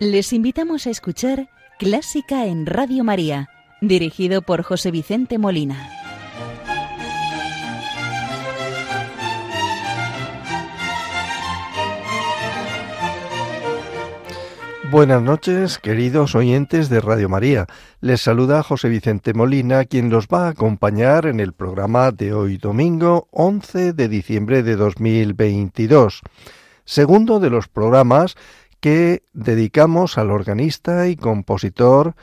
Les invitamos a escuchar Clásica en Radio María, dirigido por José Vicente Molina. Buenas noches, queridos oyentes de Radio María. Les saluda José Vicente Molina, quien los va a acompañar en el programa de hoy domingo 11 de diciembre de 2022, segundo de los programas que dedicamos al organista y compositor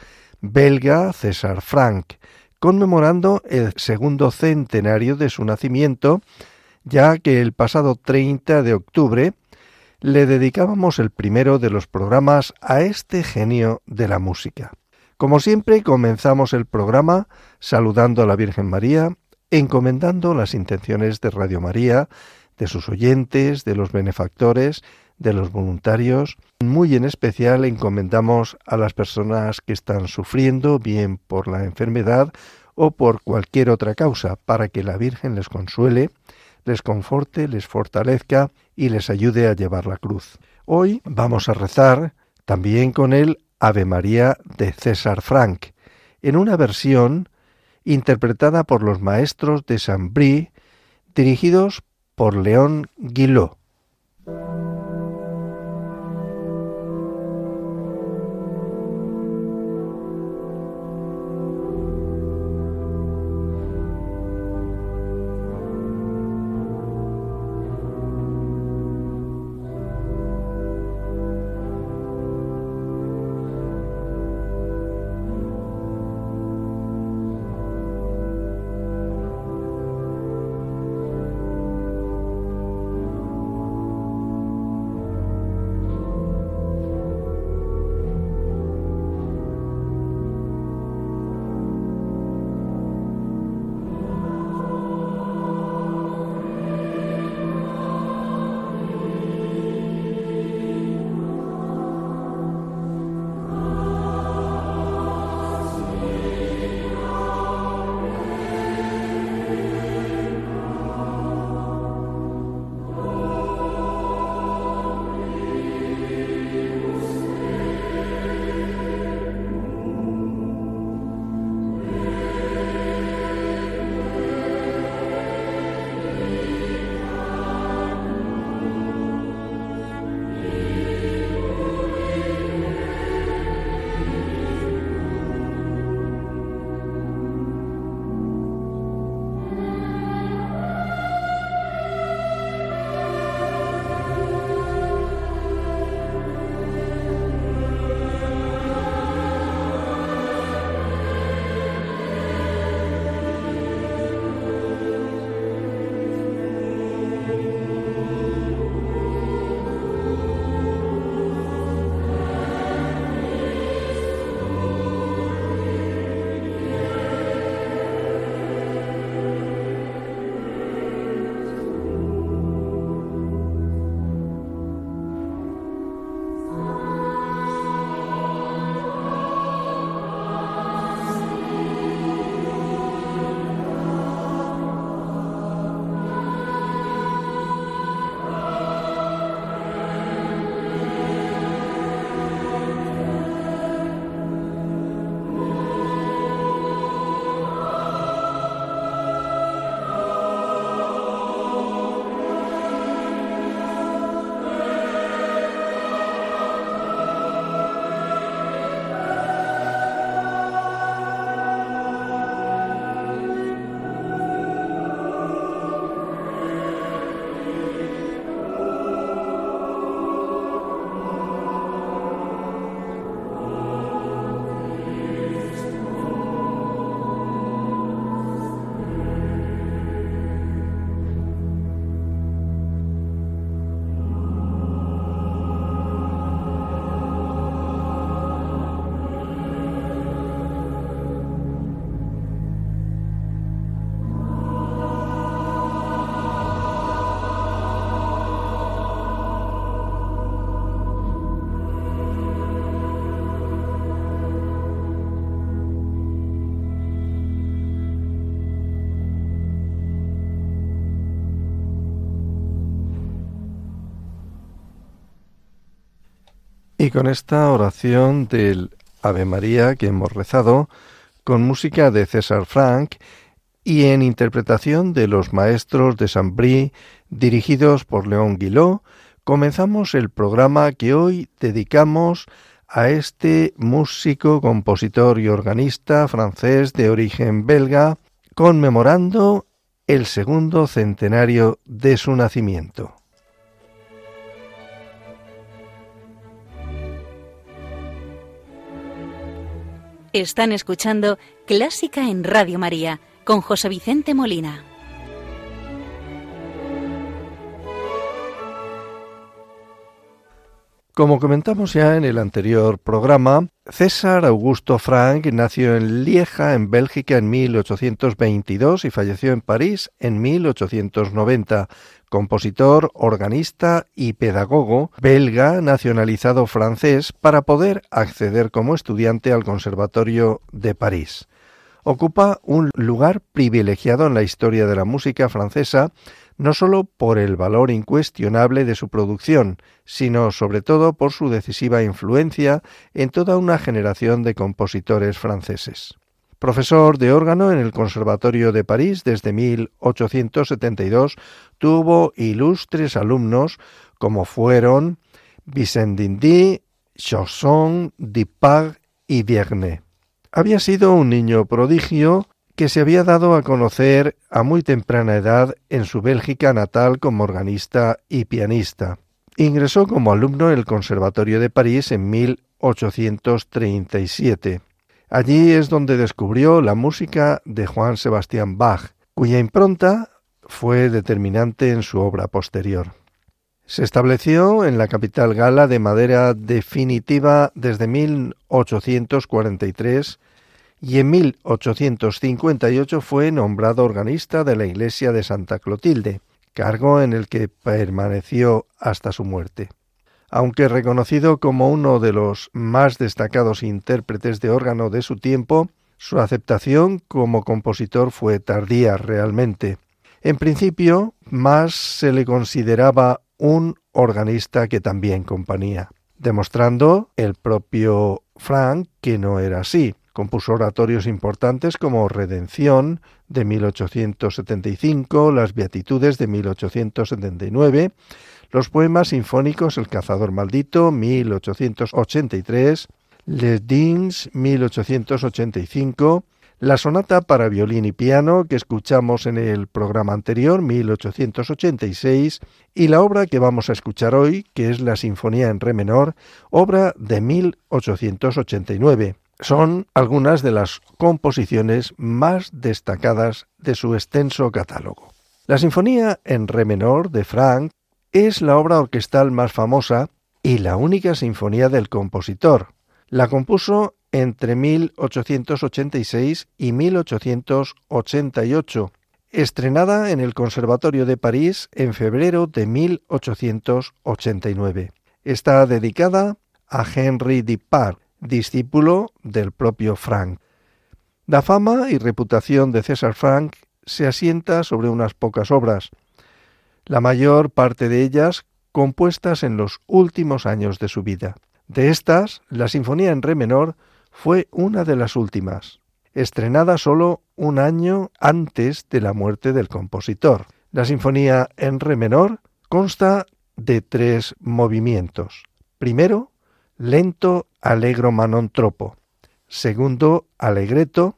belga César Frank, conmemorando el segundo centenario de su nacimiento, ya que el pasado 30 de octubre le dedicábamos el primero de los programas a este genio de la música. Como siempre, comenzamos el programa saludando a la Virgen María, encomendando las intenciones de Radio María, de sus oyentes, de los benefactores, de los voluntarios. Muy en especial encomendamos a las personas que están sufriendo, bien por la enfermedad o por cualquier otra causa, para que la Virgen les consuele, les conforte, les fortalezca y les ayude a llevar la cruz. Hoy vamos a rezar también con el Ave María de César Frank, en una versión interpretada por los maestros de Saint-Brie, dirigidos por León Guillot. Y con esta oración del Ave María que hemos rezado, con música de César Frank y en interpretación de los maestros de Saint-Brie, dirigidos por León Guillot, comenzamos el programa que hoy dedicamos a este músico, compositor y organista francés de origen belga, conmemorando el segundo centenario de su nacimiento. Están escuchando Clásica en Radio María con José Vicente Molina. Como comentamos ya en el anterior programa, César Augusto Frank nació en Lieja, en Bélgica, en 1822 y falleció en París en 1890. Compositor, organista y pedagogo belga nacionalizado francés para poder acceder como estudiante al Conservatorio de París. Ocupa un lugar privilegiado en la historia de la música francesa no sólo por el valor incuestionable de su producción, sino sobre todo por su decisiva influencia en toda una generación de compositores franceses. Profesor de órgano en el Conservatorio de París desde 1872, tuvo ilustres alumnos como fueron Vicent Dindy, Chausson, Dipag y Vierne. Había sido un niño prodigio que se había dado a conocer a muy temprana edad en su Bélgica natal como organista y pianista. Ingresó como alumno en el Conservatorio de París en 1837. Allí es donde descubrió la música de Juan Sebastián Bach, cuya impronta fue determinante en su obra posterior. Se estableció en la capital gala de madera definitiva desde 1843 y en 1858 fue nombrado organista de la iglesia de Santa Clotilde, cargo en el que permaneció hasta su muerte. Aunque reconocido como uno de los más destacados intérpretes de órgano de su tiempo, su aceptación como compositor fue tardía realmente. En principio, más se le consideraba un organista que también compañía, demostrando el propio Frank que no era así, Compuso oratorios importantes como Redención de 1875, Las Beatitudes de 1879, los poemas sinfónicos El cazador maldito 1883, Les Dins 1885, la sonata para violín y piano que escuchamos en el programa anterior, 1886, y la obra que vamos a escuchar hoy, que es la Sinfonía en Re menor, obra de 1889 son algunas de las composiciones más destacadas de su extenso catálogo. La Sinfonía en Re menor de Frank es la obra orquestal más famosa y la única sinfonía del compositor. La compuso entre 1886 y 1888, estrenada en el Conservatorio de París en febrero de 1889. Está dedicada a Henry Dipart, discípulo del propio Frank. La fama y reputación de César Frank se asienta sobre unas pocas obras, la mayor parte de ellas compuestas en los últimos años de su vida. De estas, la Sinfonía en Re menor fue una de las últimas, estrenada solo un año antes de la muerte del compositor. La Sinfonía en Re menor consta de tres movimientos. Primero, lento allegro manon tropo, segundo allegretto,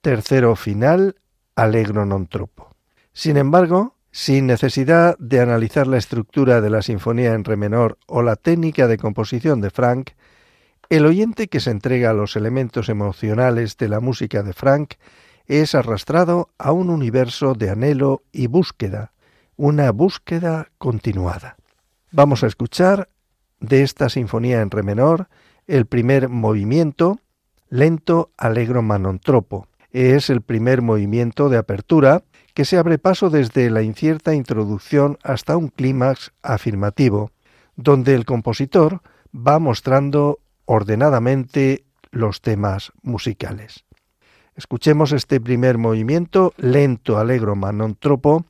tercero final allegro non tropo. Sin embargo, sin necesidad de analizar la estructura de la sinfonía en re menor o la técnica de composición de Frank, el oyente que se entrega a los elementos emocionales de la música de Frank es arrastrado a un universo de anhelo y búsqueda, una búsqueda continuada. Vamos a escuchar de esta sinfonía en re menor, el primer movimiento, lento allegro manontropo. Es el primer movimiento de apertura que se abre paso desde la incierta introducción hasta un clímax afirmativo, donde el compositor va mostrando ordenadamente los temas musicales. Escuchemos este primer movimiento, lento allegro manontropo,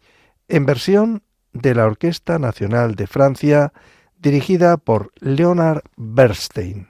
en versión de la Orquesta Nacional de Francia dirigida por Leonard Bernstein.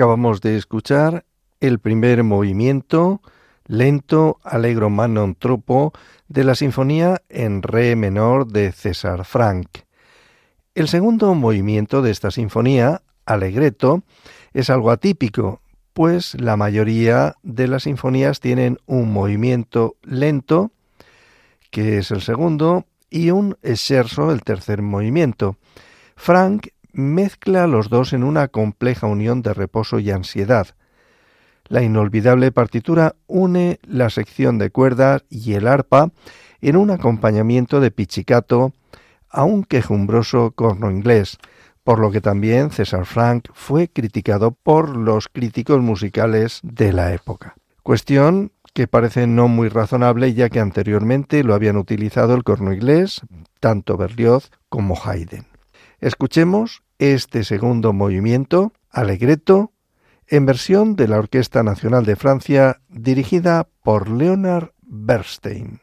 Acabamos de escuchar el primer movimiento lento Allegro non troppo de la sinfonía en re menor de César Frank. El segundo movimiento de esta sinfonía, Allegretto, es algo atípico, pues la mayoría de las sinfonías tienen un movimiento lento, que es el segundo, y un scherzo, el tercer movimiento. Frank mezcla los dos en una compleja unión de reposo y ansiedad. La inolvidable partitura une la sección de cuerdas y el arpa en un acompañamiento de pichicato a un quejumbroso corno inglés, por lo que también César Frank fue criticado por los críticos musicales de la época. Cuestión que parece no muy razonable ya que anteriormente lo habían utilizado el corno inglés, tanto Berlioz como Haydn. Escuchemos este segundo movimiento, Alegreto, en versión de la Orquesta Nacional de Francia dirigida por Leonard Bernstein.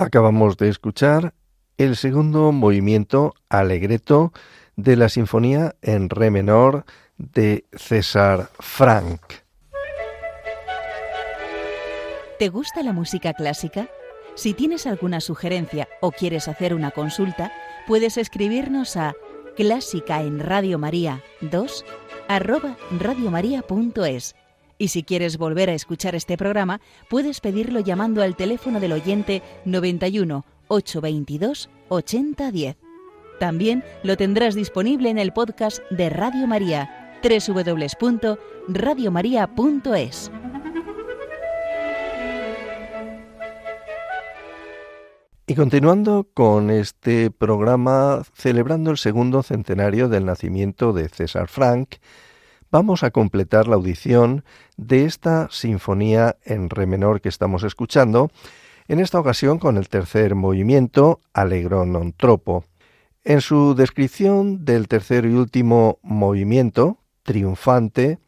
Acabamos de escuchar el segundo movimiento alegreto de la Sinfonía en Re menor de César Frank. ¿Te gusta la música clásica? Si tienes alguna sugerencia o quieres hacer una consulta, puedes escribirnos a clásica en Radio María 2 arroba radiomaria.es. Y si quieres volver a escuchar este programa, puedes pedirlo llamando al teléfono del oyente 91 822 8010. También lo tendrás disponible en el podcast de Radio María, www.radiomaria.es. Y continuando con este programa celebrando el segundo centenario del nacimiento de César Frank, vamos a completar la audición de esta sinfonía en re menor que estamos escuchando, en esta ocasión con el tercer movimiento, Allegro non troppo. En su descripción del tercer y último movimiento, triunfante,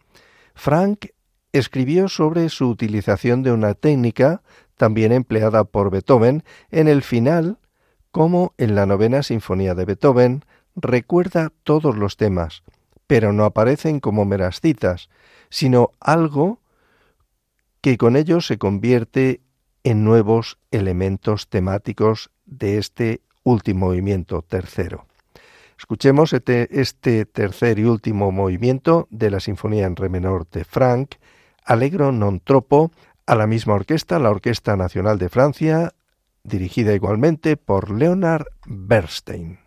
Frank escribió sobre su utilización de una técnica también empleada por Beethoven en el final, como en la novena sinfonía de Beethoven, recuerda todos los temas, pero no aparecen como meras citas, sino algo que con ello se convierte en nuevos elementos temáticos de este último movimiento tercero. Escuchemos este, este, tercer y último movimiento de la Sinfonía en Re menor de Frank, Allegro non troppo, a la misma orquesta, la Orquesta Nacional de Francia, dirigida igualmente por Leonard Bernstein.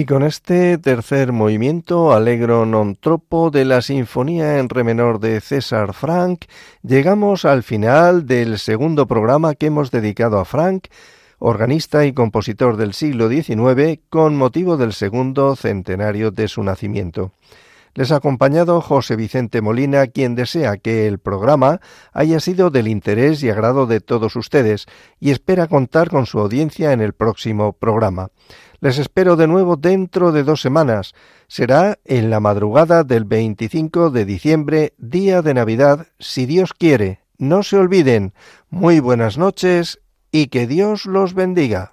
Y con este tercer movimiento, Allegro non troppo de la Sinfonía en Re menor de César Frank, llegamos al final del segundo programa que hemos dedicado a Frank, organista y compositor del siglo XIX, con motivo del segundo centenario de su nacimiento. Les ha acompañado José Vicente Molina, quien desea que el programa haya sido del interés y agrado de todos ustedes y espera contar con su audiencia en el próximo programa. Les espero de nuevo dentro de dos semanas. Será en la madrugada del 25 de diciembre, día de Navidad, si Dios quiere. No se olviden. Muy buenas noches y que Dios los bendiga.